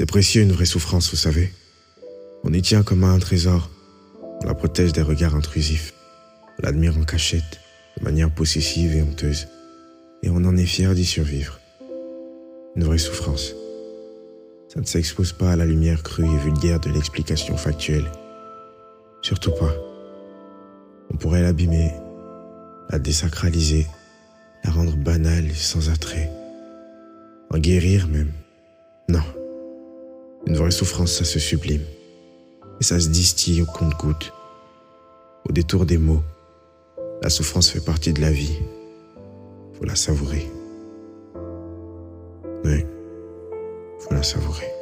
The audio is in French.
C'est précieux une vraie souffrance, vous savez. On y tient comme à un trésor. On la protège des regards intrusifs. On l'admire en cachette, de manière possessive et honteuse. Et on en est fier d'y survivre. Une vraie souffrance. Ça ne s'expose pas à la lumière crue et vulgaire de l'explication factuelle. Surtout pas. On pourrait l'abîmer, la désacraliser, la rendre banale et sans attrait. En guérir même. Vraie souffrance, ça se sublime. Et ça se distille au compte-gouttes, au détour des mots. La souffrance fait partie de la vie. Faut la savourer. Oui, faut la savourer.